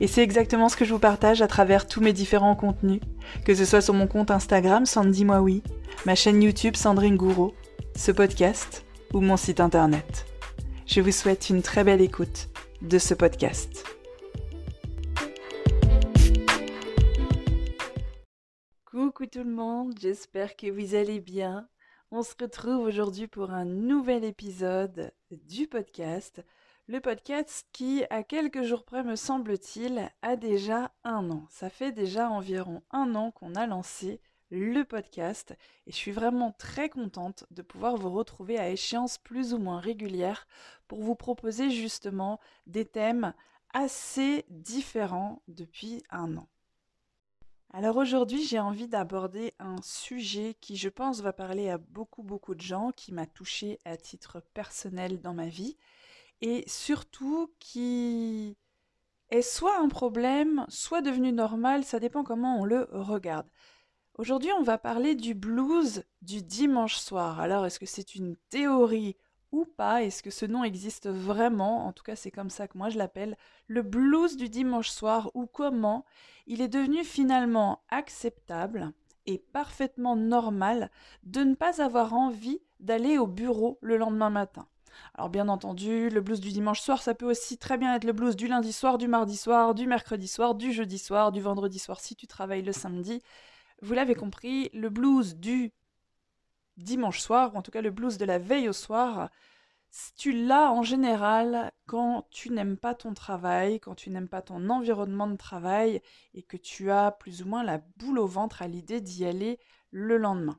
Et c'est exactement ce que je vous partage à travers tous mes différents contenus, que ce soit sur mon compte Instagram Sandy Moi ma chaîne YouTube Sandrine Gouraud, ce podcast ou mon site internet. Je vous souhaite une très belle écoute de ce podcast. Coucou tout le monde, j'espère que vous allez bien. On se retrouve aujourd'hui pour un nouvel épisode du podcast le podcast qui, à quelques jours près me semble-t-il, a déjà un an. Ça fait déjà environ un an qu'on a lancé le podcast et je suis vraiment très contente de pouvoir vous retrouver à échéance plus ou moins régulière pour vous proposer justement des thèmes assez différents depuis un an. Alors aujourd'hui j'ai envie d'aborder un sujet qui je pense va parler à beaucoup beaucoup de gens, qui m'a touché à titre personnel dans ma vie et surtout qui est soit un problème, soit devenu normal, ça dépend comment on le regarde. Aujourd'hui, on va parler du blues du dimanche soir. Alors, est-ce que c'est une théorie ou pas? Est-ce que ce nom existe vraiment? En tout cas, c'est comme ça que moi je l'appelle, le blues du dimanche soir, ou comment? Il est devenu finalement acceptable et parfaitement normal de ne pas avoir envie d'aller au bureau le lendemain matin. Alors bien entendu, le blues du dimanche soir, ça peut aussi très bien être le blues du lundi soir, du mardi soir, du mercredi soir, du jeudi soir, du vendredi soir si tu travailles le samedi. Vous l'avez compris, le blues du dimanche soir, ou en tout cas le blues de la veille au soir, tu l'as en général quand tu n'aimes pas ton travail, quand tu n'aimes pas ton environnement de travail et que tu as plus ou moins la boule au ventre à l'idée d'y aller le lendemain.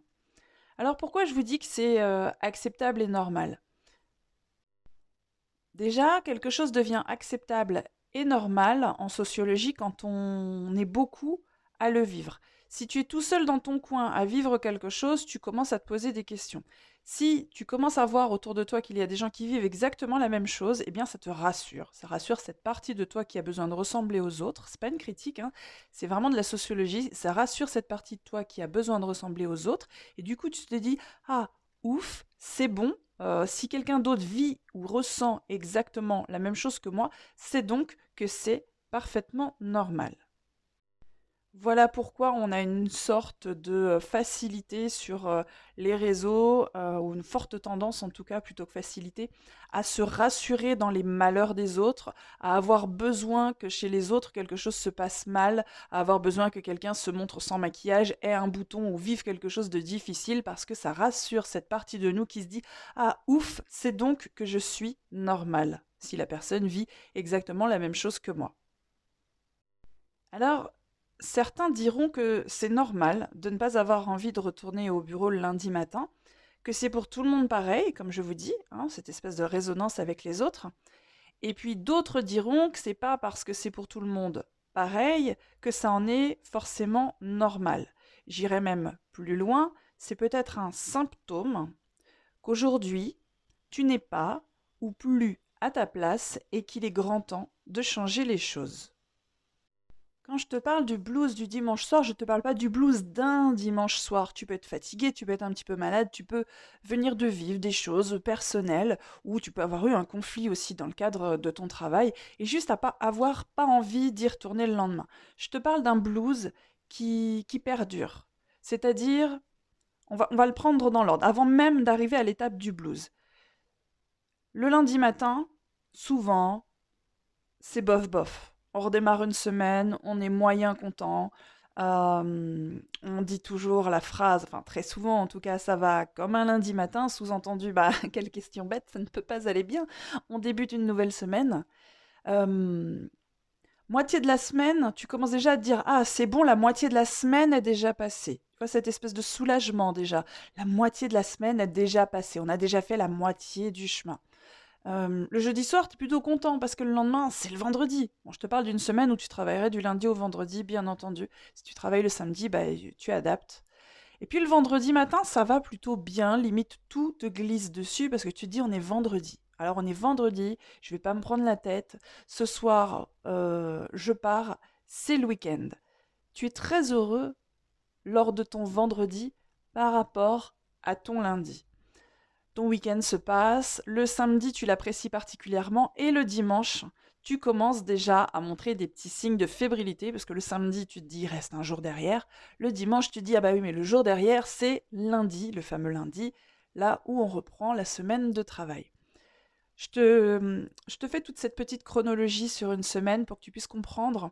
Alors pourquoi je vous dis que c'est euh, acceptable et normal? Déjà, quelque chose devient acceptable et normal en sociologie quand on est beaucoup à le vivre. Si tu es tout seul dans ton coin à vivre quelque chose, tu commences à te poser des questions. Si tu commences à voir autour de toi qu'il y a des gens qui vivent exactement la même chose, eh bien ça te rassure. Ça rassure cette partie de toi qui a besoin de ressembler aux autres. C'est pas une critique, hein. c'est vraiment de la sociologie. Ça rassure cette partie de toi qui a besoin de ressembler aux autres. Et du coup, tu te dis ah ouf, c'est bon, euh, si quelqu'un d'autre vit ou ressent exactement la même chose que moi, c'est donc que c'est parfaitement normal. Voilà pourquoi on a une sorte de euh, facilité sur euh, les réseaux, euh, ou une forte tendance en tout cas, plutôt que facilité, à se rassurer dans les malheurs des autres, à avoir besoin que chez les autres quelque chose se passe mal, à avoir besoin que quelqu'un se montre sans maquillage, ait un bouton ou vive quelque chose de difficile, parce que ça rassure cette partie de nous qui se dit Ah ouf, c'est donc que je suis normal, si la personne vit exactement la même chose que moi. Alors, certains diront que c'est normal de ne pas avoir envie de retourner au bureau le lundi matin, que c'est pour tout le monde pareil, comme je vous dis, hein, cette espèce de résonance avec les autres. Et puis d'autres diront que c'est pas parce que c'est pour tout le monde pareil que ça en est forcément normal. J'irai même plus loin, c'est peut-être un symptôme qu'aujourd'hui, tu n'es pas ou plus à ta place et qu'il est grand temps de changer les choses. Quand je te parle du blues du dimanche soir, je ne te parle pas du blues d'un dimanche soir. Tu peux être fatigué, tu peux être un petit peu malade, tu peux venir de vivre des choses personnelles ou tu peux avoir eu un conflit aussi dans le cadre de ton travail et juste à avoir pas envie d'y retourner le lendemain. Je te parle d'un blues qui, qui perdure. C'est-à-dire, on va, on va le prendre dans l'ordre, avant même d'arriver à l'étape du blues. Le lundi matin, souvent, c'est bof bof on redémarre une semaine, on est moyen content. On dit toujours la phrase, enfin très souvent en tout cas, ça va comme un lundi matin, sous-entendu, bah quelle question bête, ça ne peut pas aller bien. On débute une nouvelle semaine. Moitié de la semaine, tu commences déjà à te dire Ah, c'est bon, la moitié de la semaine est déjà passée. Tu vois, cette espèce de soulagement déjà. La moitié de la semaine est déjà passée. On a déjà fait la moitié du chemin. Euh, le jeudi soir, tu es plutôt content parce que le lendemain, c'est le vendredi. Bon, je te parle d'une semaine où tu travaillerais du lundi au vendredi, bien entendu. Si tu travailles le samedi, bah, tu adaptes. Et puis le vendredi matin, ça va plutôt bien. Limite, tout te glisse dessus parce que tu te dis on est vendredi. Alors on est vendredi, je vais pas me prendre la tête. Ce soir, euh, je pars, c'est le week-end. Tu es très heureux lors de ton vendredi par rapport à ton lundi. Ton week-end se passe, le samedi tu l'apprécies particulièrement et le dimanche tu commences déjà à montrer des petits signes de fébrilité parce que le samedi tu te dis reste un jour derrière, le dimanche tu te dis ah bah oui mais le jour derrière c'est lundi, le fameux lundi, là où on reprend la semaine de travail. Je te, je te fais toute cette petite chronologie sur une semaine pour que tu puisses comprendre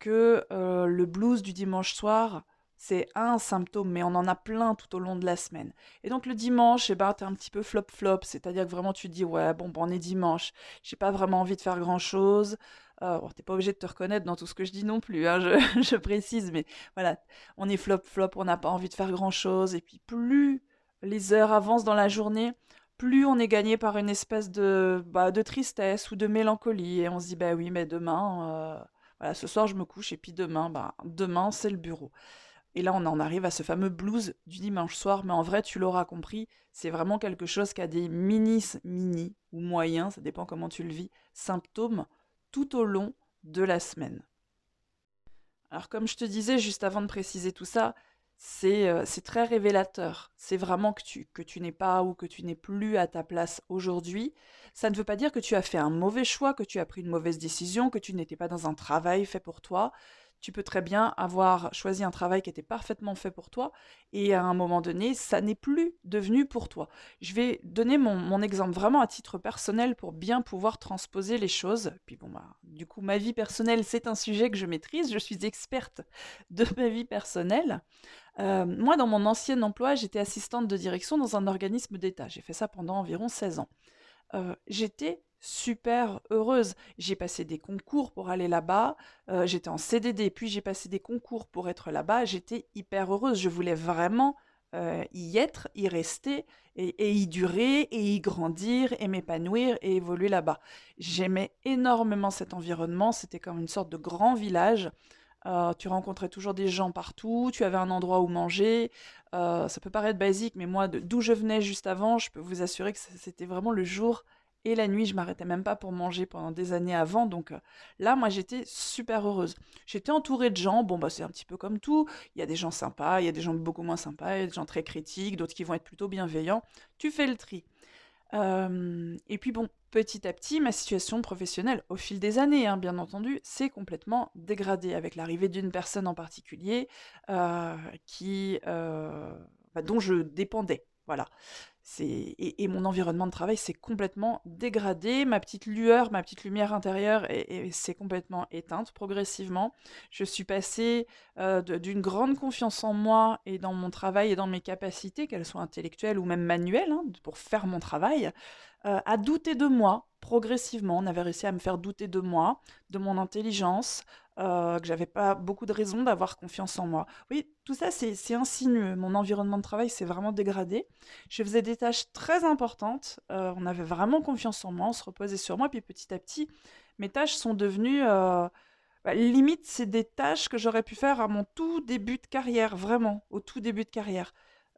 que euh, le blues du dimanche soir, c'est un symptôme, mais on en a plein tout au long de la semaine. Et donc le dimanche, eh ben, un petit peu flop-flop, c'est-à-dire que vraiment tu te dis, ouais, bon, bon on est dimanche, j'ai pas vraiment envie de faire grand-chose. Euh, bon, t'es pas obligé de te reconnaître dans tout ce que je dis non plus, hein, je, je, précise, mais voilà, on est flop-flop, on n'a pas envie de faire grand-chose. Et puis plus les heures avancent dans la journée, plus on est gagné par une espèce de, bah, de tristesse ou de mélancolie. Et on se dit, bah oui, mais demain, euh, voilà, ce soir je me couche et puis demain, bah, demain c'est le bureau. Et là, on en arrive à ce fameux blues du dimanche soir, mais en vrai, tu l'auras compris, c'est vraiment quelque chose qui a des mini, mini ou moyens, ça dépend comment tu le vis, symptômes tout au long de la semaine. Alors comme je te disais juste avant de préciser tout ça, euh, c'est très révélateur. C'est vraiment que tu n'es pas ou que tu n'es plus à ta place aujourd'hui. Ça ne veut pas dire que tu as fait un mauvais choix, que tu as pris une mauvaise décision, que tu n'étais pas dans un travail fait pour toi tu peux très bien avoir choisi un travail qui était parfaitement fait pour toi et à un moment donné, ça n'est plus devenu pour toi. Je vais donner mon, exemple vraiment à titre personnel pour bien pouvoir transposer les choses. Puis bon, bah, du coup, ma vie personnelle, c'est un sujet que je maîtrise. Je suis experte de ma vie personnelle. Euh, moi, dans mon ancien emploi, j'étais assistante de direction dans un organisme d'État. J'ai fait ça pendant environ 16 ans. Euh, j'étais super heureuse. J'ai passé des concours pour aller là-bas, euh, j'étais en CDD, puis j'ai passé des concours pour être là-bas, j'étais hyper heureuse, je voulais vraiment euh, y être, y rester, et, y durer, et y grandir, et m'épanouir, et évoluer là-bas. J'aimais énormément cet environnement, c'était comme une sorte de grand village. Euh, tu rencontrais toujours des gens partout, tu avais un endroit où manger. ça peut paraître basique, mais moi, d'où je venais juste avant, je peux vous assurer que c'était vraiment le jour et la nuit, je m'arrêtais même pas pour manger pendant des années avant. Donc euh, là, moi, j'étais super heureuse. J'étais entourée de gens. Bon, bah, c'est un petit peu comme tout. Il y a des gens sympas, il y a des gens beaucoup moins sympas, il y a des gens très critiques, d'autres qui vont être plutôt bienveillants. Tu fais le tri. Euh, et puis bon, petit à petit, ma situation professionnelle, au fil des années, hein, bien entendu, s'est complètement dégradée avec l'arrivée d'une personne en particulier euh, qui, bah, dont je dépendais. Voilà. Et, mon environnement de travail s'est complètement dégradé. Ma petite lueur, ma petite lumière intérieure s'est complètement éteinte progressivement. Je suis passée euh, d'une grande confiance en moi et dans mon travail et dans mes capacités, qu'elles soient intellectuelles ou même manuelles, hein, pour faire mon travail, euh, à douter de moi progressivement. On avait réussi à me faire douter de moi, de mon intelligence, euh, que j'avais pas beaucoup de raisons d'avoir confiance en moi. Oui, tout ça, c'est insinueux. Mon environnement de travail s'est vraiment dégradé. Je faisais des tâches très importantes. Euh, on avait vraiment confiance en moi, on se reposait sur moi. Puis petit à petit, mes tâches sont devenues... Euh, bah, limite, c'est des tâches que j'aurais pu faire à mon tout début de carrière, vraiment, au tout début de carrière.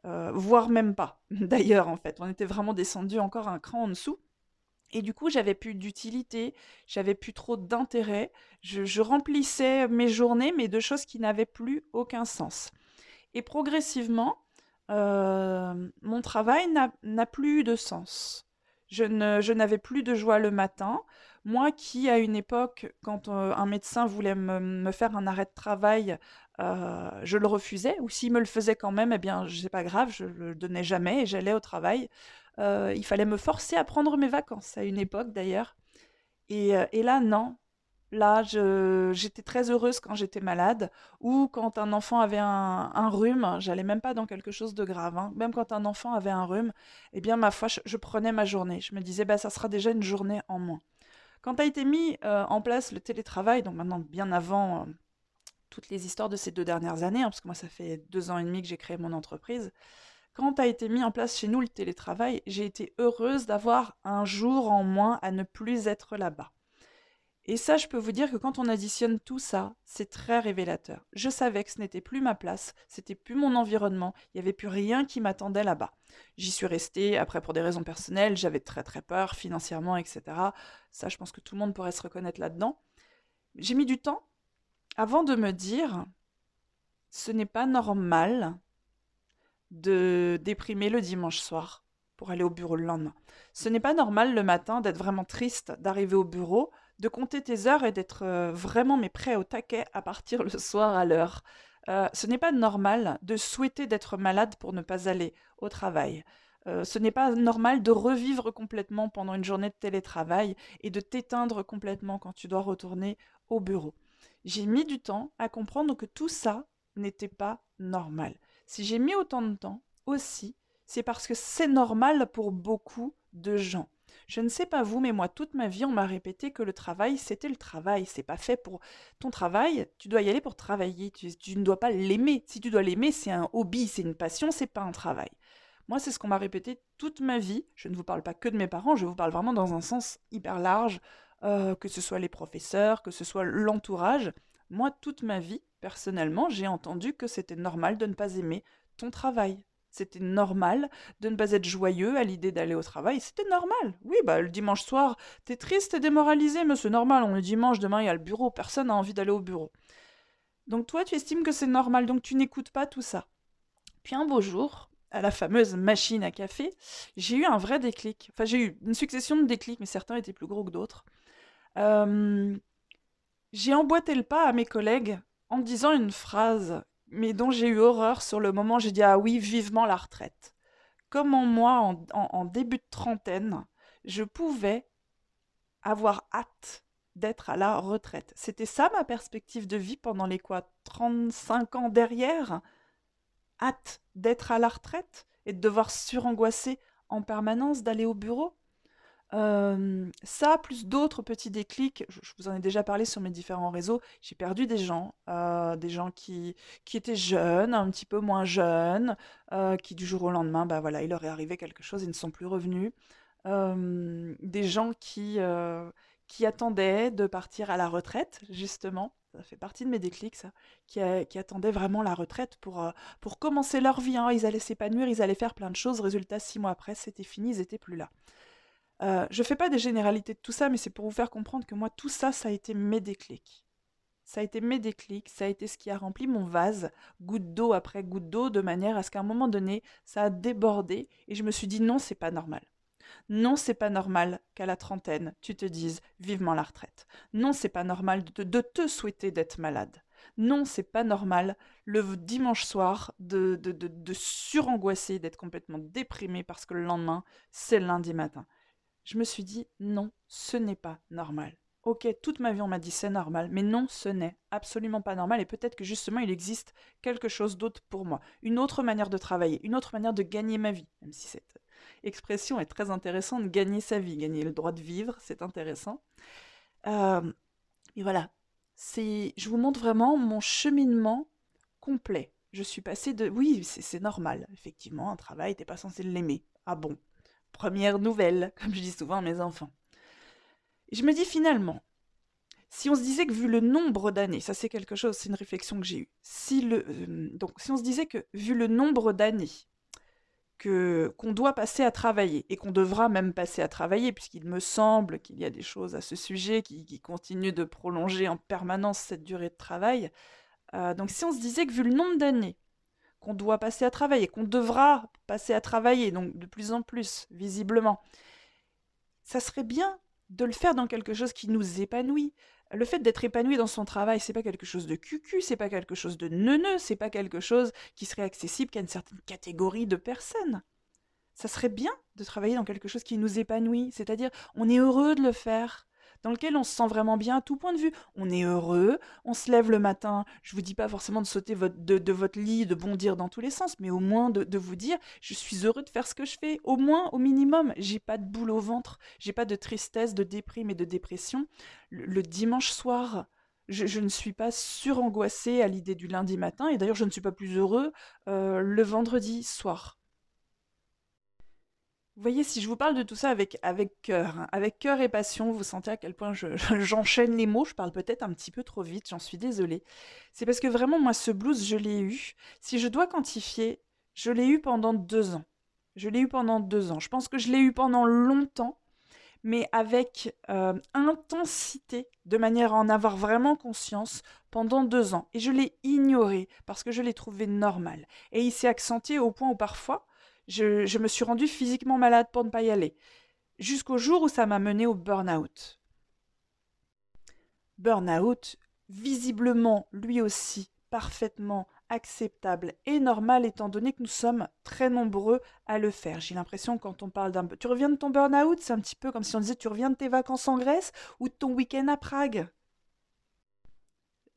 Euh, voire même pas, d'ailleurs, en fait. On était vraiment descendu encore un cran en dessous. Et du coup, j'avais plus d'utilité, j'avais plus trop d'intérêt. Je, remplissais mes journées, mais de choses qui n'avaient plus aucun sens. Et progressivement, mon travail n'a plus de sens. Je n'avais plus de joie le matin. Moi qui, à une époque, quand un médecin voulait me, faire un arrêt de travail, je le refusais, ou s'il me le faisait quand même, eh bien, c'est pas grave, je le donnais jamais et j'allais au travail. Il fallait me forcer à prendre mes vacances, à une époque d'ailleurs. Et, et là, non, Là, j'étais très heureuse quand j'étais malade ou quand un enfant avait un, rhume. J'allais même pas dans quelque chose de grave. hein. Même quand un enfant avait un rhume, eh bien, ma foi, je, prenais ma journée. Je me disais, bah, ça sera déjà une journée en moins. Quand a été mis euh, en place le télétravail, donc maintenant bien avant euh, toutes les histoires de ces deux dernières années, hein, parce que moi ça fait deux ans et demi que j'ai créé mon entreprise, quand a été mis en place chez nous le télétravail, j'ai été heureuse d'avoir un jour en moins à ne plus être là-bas. Et ça, je peux vous dire que quand on additionne tout ça, c'est très révélateur. Je savais que ce n'était plus ma place, c'était plus mon environnement, il n'y avait plus rien qui m'attendait là-bas. J'y suis restée, après pour des raisons personnelles, j'avais très très peur financièrement, etc. Ça, je pense que tout le monde pourrait se reconnaître là-dedans. J'ai mis du temps avant de me dire, ce n'est pas normal de déprimer le dimanche soir pour aller au bureau le lendemain. Ce n'est pas normal le matin d'être vraiment triste d'arriver au bureau de compter tes heures et d'être euh, vraiment mais prêt au taquet à partir le soir à l'heure. Euh, ce n'est pas normal de souhaiter d'être malade pour ne pas aller au travail. Euh, ce n'est pas normal de revivre complètement pendant une journée de télétravail et de t'éteindre complètement quand tu dois retourner au bureau. J'ai mis du temps à comprendre que tout ça n'était pas normal. Si j'ai mis autant de temps aussi, c'est parce que c'est normal pour beaucoup de gens. Je ne sais pas vous, mais moi, toute ma vie, on m'a répété que le travail, c'était le travail. C'est pas fait pour ton travail. Tu dois y aller pour travailler. Tu, ne dois pas l'aimer. Si tu dois l'aimer, c'est un hobby, c'est une passion, c'est pas un travail. Moi, c'est ce qu'on m'a répété toute ma vie. Je ne vous parle pas que de mes parents, je vous parle vraiment dans un sens hyper large, euh, que ce soit les professeurs, que ce soit l'entourage. Moi, toute ma vie, personnellement, j'ai entendu que c'était normal de ne pas aimer ton travail. C'était normal de ne pas être joyeux à l'idée d'aller au travail. C'était normal. Oui, bah le dimanche soir, t'es triste et démoralisé, mais c'est normal. On est dimanche, demain il y a le bureau. Personne n'a envie d'aller au bureau. Donc toi, tu estimes que c'est normal, donc tu n'écoutes pas tout ça. Puis un beau jour, à la fameuse machine à café, j'ai eu un vrai déclic. Enfin, j'ai eu une succession de déclics, mais certains étaient plus gros que d'autres. Euh, j'ai emboîté le pas à mes collègues en disant une phrase mais dont j'ai eu horreur sur le moment. J'ai dit ah oui, vivement la retraite. Comment moi, en, début de trentaine, je pouvais avoir hâte d'être à la retraite? C'était ça ma perspective de vie pendant les quoi 35 ans derrière? Hâte d'être à la retraite et de devoir surangoisser en permanence d'aller au bureau? Ça, plus d'autres petits déclics, je, vous en ai déjà parlé sur mes différents réseaux, j'ai perdu des gens, des gens qui, qui étaient jeunes, un petit peu moins jeunes, qui du jour au lendemain, bah voilà, il leur est arrivé quelque chose, ils ne sont plus revenus. des gens qui, qui attendaient de partir à la retraite, justement, ça fait partie de mes déclics, ça, qui, qui attendaient vraiment la retraite pour, pour commencer leur vie. Hein. Ils allaient s'épanouir, ils allaient faire plein de choses. Résultat, six mois après, c'était fini, ils n'étaient plus là. Euh, je fais pas des généralités de tout ça, mais c'est pour vous faire comprendre que moi, tout ça, ça a été mes déclics. Ça a été mes déclics, ça a été ce qui a rempli mon vase, goutte d'eau après goutte d'eau, de manière à ce qu'à un moment donné, ça a débordé et je me suis dit non, c'est pas normal. Non, c'est pas normal qu'à la trentaine, tu te dises vivement la retraite. Non, c'est pas normal de, te souhaiter d'être malade. Non, c'est pas normal le dimanche soir de, de, de, de surangoisser, d'être complètement déprimé parce que le lendemain, c'est lundi matin je me suis dit non, ce n'est pas normal. Ok, toute ma vie on m'a dit c'est normal, mais non, ce n'est absolument pas normal et peut-être que justement il existe quelque chose d'autre pour moi, une autre manière de travailler, une autre manière de gagner ma vie, même si cette expression est très intéressante, gagner sa vie, gagner le droit de vivre, c'est intéressant. Euh, et voilà, je vous montre vraiment mon cheminement complet. Je suis passée de, oui, c'est normal, effectivement, un travail, t'es pas censé l'aimer. Ah bon, première nouvelle, comme je dis souvent à mes enfants. je me dis finalement, si on se disait que vu le nombre d'années, ça c'est quelque chose, c'est une réflexion que j'ai eue. Si le, euh, donc si on se disait que vu le nombre d'années que qu'on doit passer à travailler et qu'on devra même passer à travailler, puisqu'il me semble qu'il y a des choses à ce sujet qui, qui, continuent de prolonger en permanence cette durée de travail. Euh, donc si on se disait que vu le nombre d'années qu'on doit passer à travailler, qu'on devra passer à travailler, donc de plus en plus, visiblement. Ça serait bien de le faire dans quelque chose qui nous épanouit. Le fait d'être épanoui dans son travail, c'est pas quelque chose de cucu, c'est pas quelque chose de neuneux, c'est pas quelque chose qui serait accessible qu'à une certaine catégorie de personnes. Ça serait bien de travailler dans quelque chose qui nous épanouit, c'est-à-dire on est heureux de le faire, dans lequel on se sent vraiment bien à tout point de vue. On est heureux, on se lève le matin. Je vous dis pas forcément de sauter de, votre lit, de bondir dans tous les sens, mais au moins de, vous dire, je suis heureux de faire ce que je fais. Au moins, au minimum, j'ai pas de boule au ventre, j'ai pas de tristesse, de déprime et de dépression. Le, dimanche soir, je, ne suis pas surangoissée à l'idée du lundi matin, et d'ailleurs, je ne suis pas plus heureux euh, le vendredi soir. Vous voyez, si je vous parle de tout ça avec, avec cœur, hein, avec cœur et passion, vous sentez à quel point j'enchaîne les mots, je parle peut-être un petit peu trop vite, j'en suis désolée. C'est parce que vraiment, moi, ce blues, je l'ai eu. Si je dois quantifier, je l'ai eu pendant deux ans. Je l'ai eu pendant deux ans. Je pense que je l'ai eu pendant longtemps, mais avec euh, intensité, de manière à en avoir vraiment conscience pendant deux ans. Et je l'ai ignoré parce que je l'ai trouvé normal. Et il s'est accentué au point où parfois, je, me suis rendue physiquement malade pour ne pas y aller. Jusqu'au jour où ça m'a mené au burn-out. Burn-out, visiblement, lui aussi, parfaitement acceptable et normal étant donné que nous sommes très nombreux à le faire. J'ai l'impression quand on parle d'un... Tu reviens de ton burn-out, c'est un petit peu comme si on disait tu reviens de tes vacances en Grèce ou de ton week-end à Prague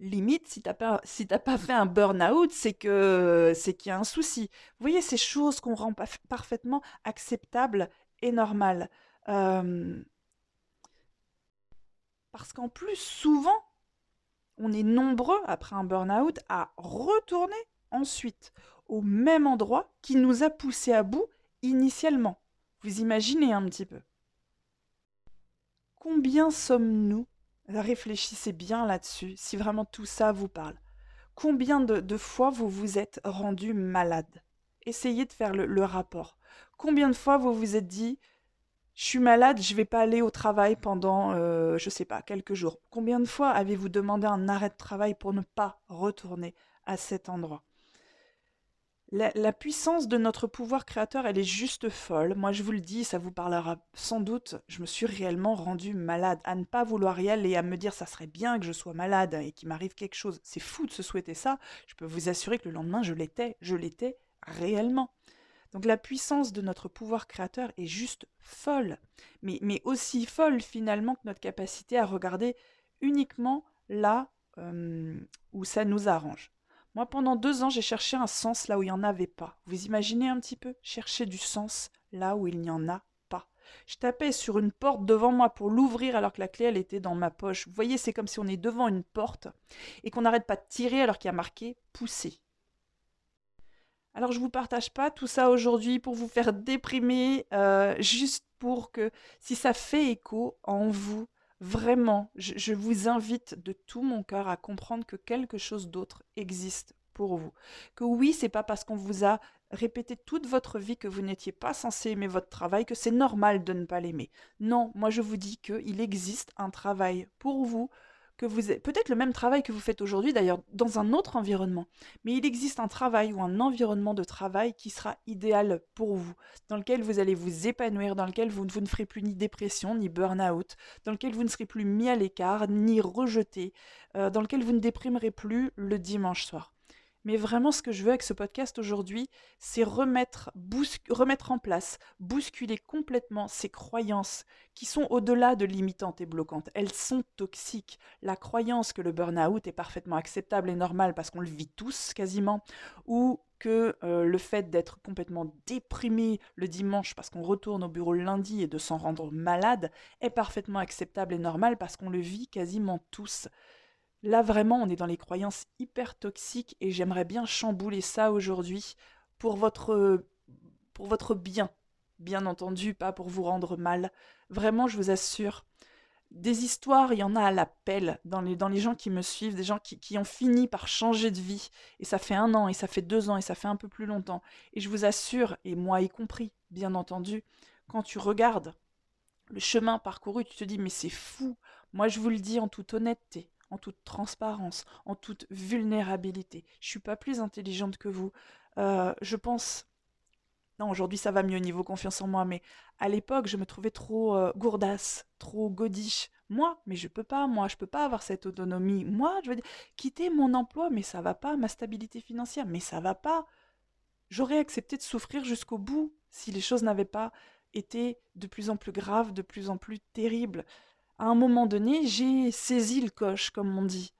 limite, si t'as pas, pas fait un burn-out, c'est que c'est qu'il y a un souci. Vous voyez ces choses qu'on rend parfaitement acceptables et normales. parce qu'en plus, souvent, on est nombreux après un burn-out à retourner ensuite au même endroit qui nous a poussé à bout initialement. Vous imaginez un petit peu. Combien sommes-nous Réfléchissez bien là-dessus, si vraiment tout ça vous parle. Combien de, fois vous vous êtes rendu malade? Essayez de faire le, rapport. Combien de fois vous vous êtes dit je suis malade, je ne vais pas aller au travail pendant, euh, je ne sais pas, quelques jours. Combien de fois avez-vous demandé un arrêt de travail pour ne pas retourner à cet endroit? La, puissance de notre pouvoir créateur, elle est juste folle. Moi, je vous le dis, ça vous parlera sans doute. Je me suis réellement rendue malade. À ne pas vouloir y aller, à me dire ça serait bien que je sois malade et qu'il m'arrive quelque chose. C'est fou de se souhaiter ça. Je peux vous assurer que le lendemain, je l'étais. Je l'étais réellement. Donc la puissance de notre pouvoir créateur est juste folle. Mais, aussi folle finalement que notre capacité à regarder uniquement là euh, où ça nous arrange. Moi, pendant deux ans, j'ai cherché un sens là où il n'y en avait pas. Vous imaginez un petit peu? Chercher du sens là où il n'y en a pas. Je tapais sur une porte devant moi pour l'ouvrir alors que la clé, elle était dans ma poche. Vous voyez, c'est comme si on est devant une porte et qu'on n'arrête pas de tirer alors qu'il y a marqué pousser. Alors, je ne vous partage pas tout ça aujourd'hui pour vous faire déprimer, euh, juste pour que si ça fait écho en vous, Vraiment, je, vous invite de tout mon cœur à comprendre que quelque chose d'autre existe pour vous. Que oui, c'est pas parce qu'on vous a répété toute votre vie que vous n'étiez pas censé aimer votre travail que c'est normal de ne pas l'aimer. Non, moi je vous dis qu'il existe un travail pour vous que vous peut-être le même travail que vous faites aujourd'hui d'ailleurs dans un autre environnement, mais il existe un travail ou un environnement de travail qui sera idéal pour vous, dans lequel vous allez vous épanouir, dans lequel vous, ne ferez plus ni dépression ni burn-out, dans lequel vous ne serez plus mis à l'écart ni rejeté, euh, dans lequel vous ne déprimerez plus le dimanche soir. Mais vraiment, ce que je veux avec ce podcast aujourd'hui, c'est remettre, remettre en place, bousculer complètement ces croyances qui sont au-delà de limitantes et bloquantes. Elles sont toxiques. La croyance que le burn-out est parfaitement acceptable et normal parce qu'on le vit tous quasiment, ou que euh, le fait d'être complètement déprimé le dimanche parce qu'on retourne au bureau le lundi et de s'en rendre malade est parfaitement acceptable et normal parce qu'on le vit quasiment tous. Là, vraiment, on est dans les croyances hyper toxiques et j'aimerais bien chambouler ça aujourd'hui pour votre, pour votre bien. Bien entendu, pas pour vous rendre mal. Vraiment, je vous assure, des histoires, il y en a à l'appel dans les, dans les gens qui me suivent, des gens qui, qui, ont fini par changer de vie. Et ça fait un an, et ça fait deux ans, et ça fait un peu plus longtemps. Et je vous assure, et moi y compris, bien entendu, quand tu regardes le chemin parcouru, tu te dis, mais c'est fou. Moi, je vous le dis en toute honnêteté en toute transparence, en toute vulnérabilité. Je suis pas plus intelligente que vous. Euh, je pense. Non, aujourd'hui ça va mieux au niveau confiance en moi, mais à l'époque je me trouvais trop euh, gourdasse, trop godiche. Moi, mais je peux pas, moi, je peux pas avoir cette autonomie. Moi, je veux dire, quitter mon emploi, mais ça va pas, ma stabilité financière, mais ça va pas. J'aurais accepté de souffrir jusqu'au bout si les choses n'avaient pas été de plus en plus graves, de plus en plus terribles. À un moment donné, j'ai saisi le coche, comme on dit.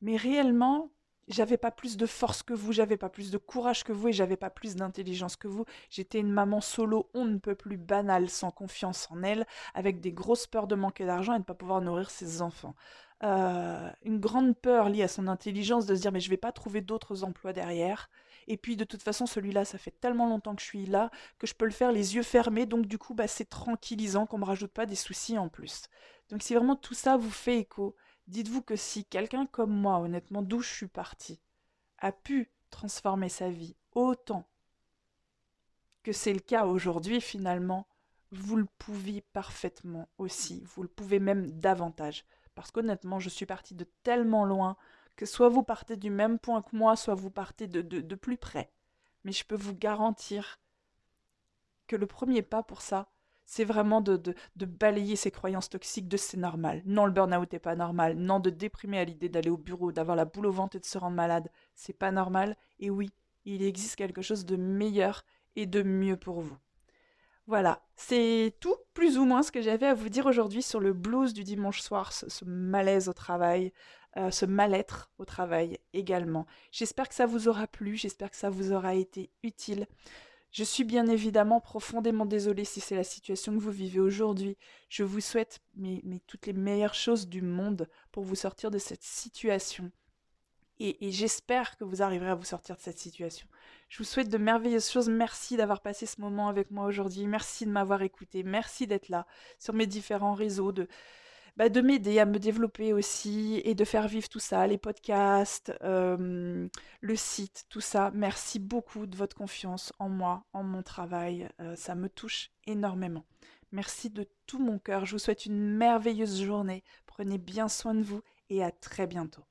Mais réellement, j'avais pas plus de force que vous, j'avais pas plus de courage que vous et j'avais pas plus d'intelligence que vous. J'étais une maman solo, on ne peut plus banale, sans confiance en elle, avec des grosses peurs de manquer d'argent et de ne pas pouvoir nourrir ses enfants. Euh, une grande peur liée à son intelligence de se dire mais je vais pas trouver d'autres emplois derrière. Et puis de toute façon celui-là ça fait tellement longtemps que je suis là que je peux le faire les yeux fermés donc du coup bah, c'est tranquillisant qu'on me rajoute pas des soucis en plus. Donc si vraiment tout ça vous fait écho, dites-vous que si quelqu'un comme moi honnêtement d'où je suis partie a pu transformer sa vie autant que c'est le cas aujourd'hui finalement, vous le pouvez parfaitement aussi, vous le pouvez même davantage. Parce qu'honnêtement, je suis partie de tellement loin que soit vous partez du même point que moi, soit vous partez de, de, plus près. Mais je peux vous garantir que le premier pas pour ça, c'est vraiment de, de, balayer ces croyances toxiques de c'est normal. Non, le burn-out n'est pas normal. Non, de déprimer à l'idée d'aller au bureau, d'avoir la boule au ventre et de se rendre malade, c'est pas normal. Et oui, il existe quelque chose de meilleur et de mieux pour vous. Voilà, c'est tout plus ou moins ce que j'avais à vous dire aujourd'hui sur le blues du dimanche soir, ce, malaise au travail, euh, ce mal-être au travail également. J'espère que ça vous aura plu, j'espère que ça vous aura été utile. Je suis bien évidemment profondément désolée si c'est la situation que vous vivez aujourd'hui. Je vous souhaite mais toutes les meilleures choses du monde pour vous sortir de cette situation. Et, j'espère que vous arriverez à vous sortir de cette situation. Je vous souhaite de merveilleuses choses. Merci d'avoir passé ce moment avec moi aujourd'hui. Merci de m'avoir écouté. Merci d'être là sur mes différents réseaux, de, bah, de m'aider à me développer aussi et de faire vivre tout ça, les podcasts, euh, le site, tout ça. Merci beaucoup de votre confiance en moi, en mon travail. Euh, ça me touche énormément. Merci de tout mon cœur. Je vous souhaite une merveilleuse journée. Prenez bien soin de vous et à très bientôt.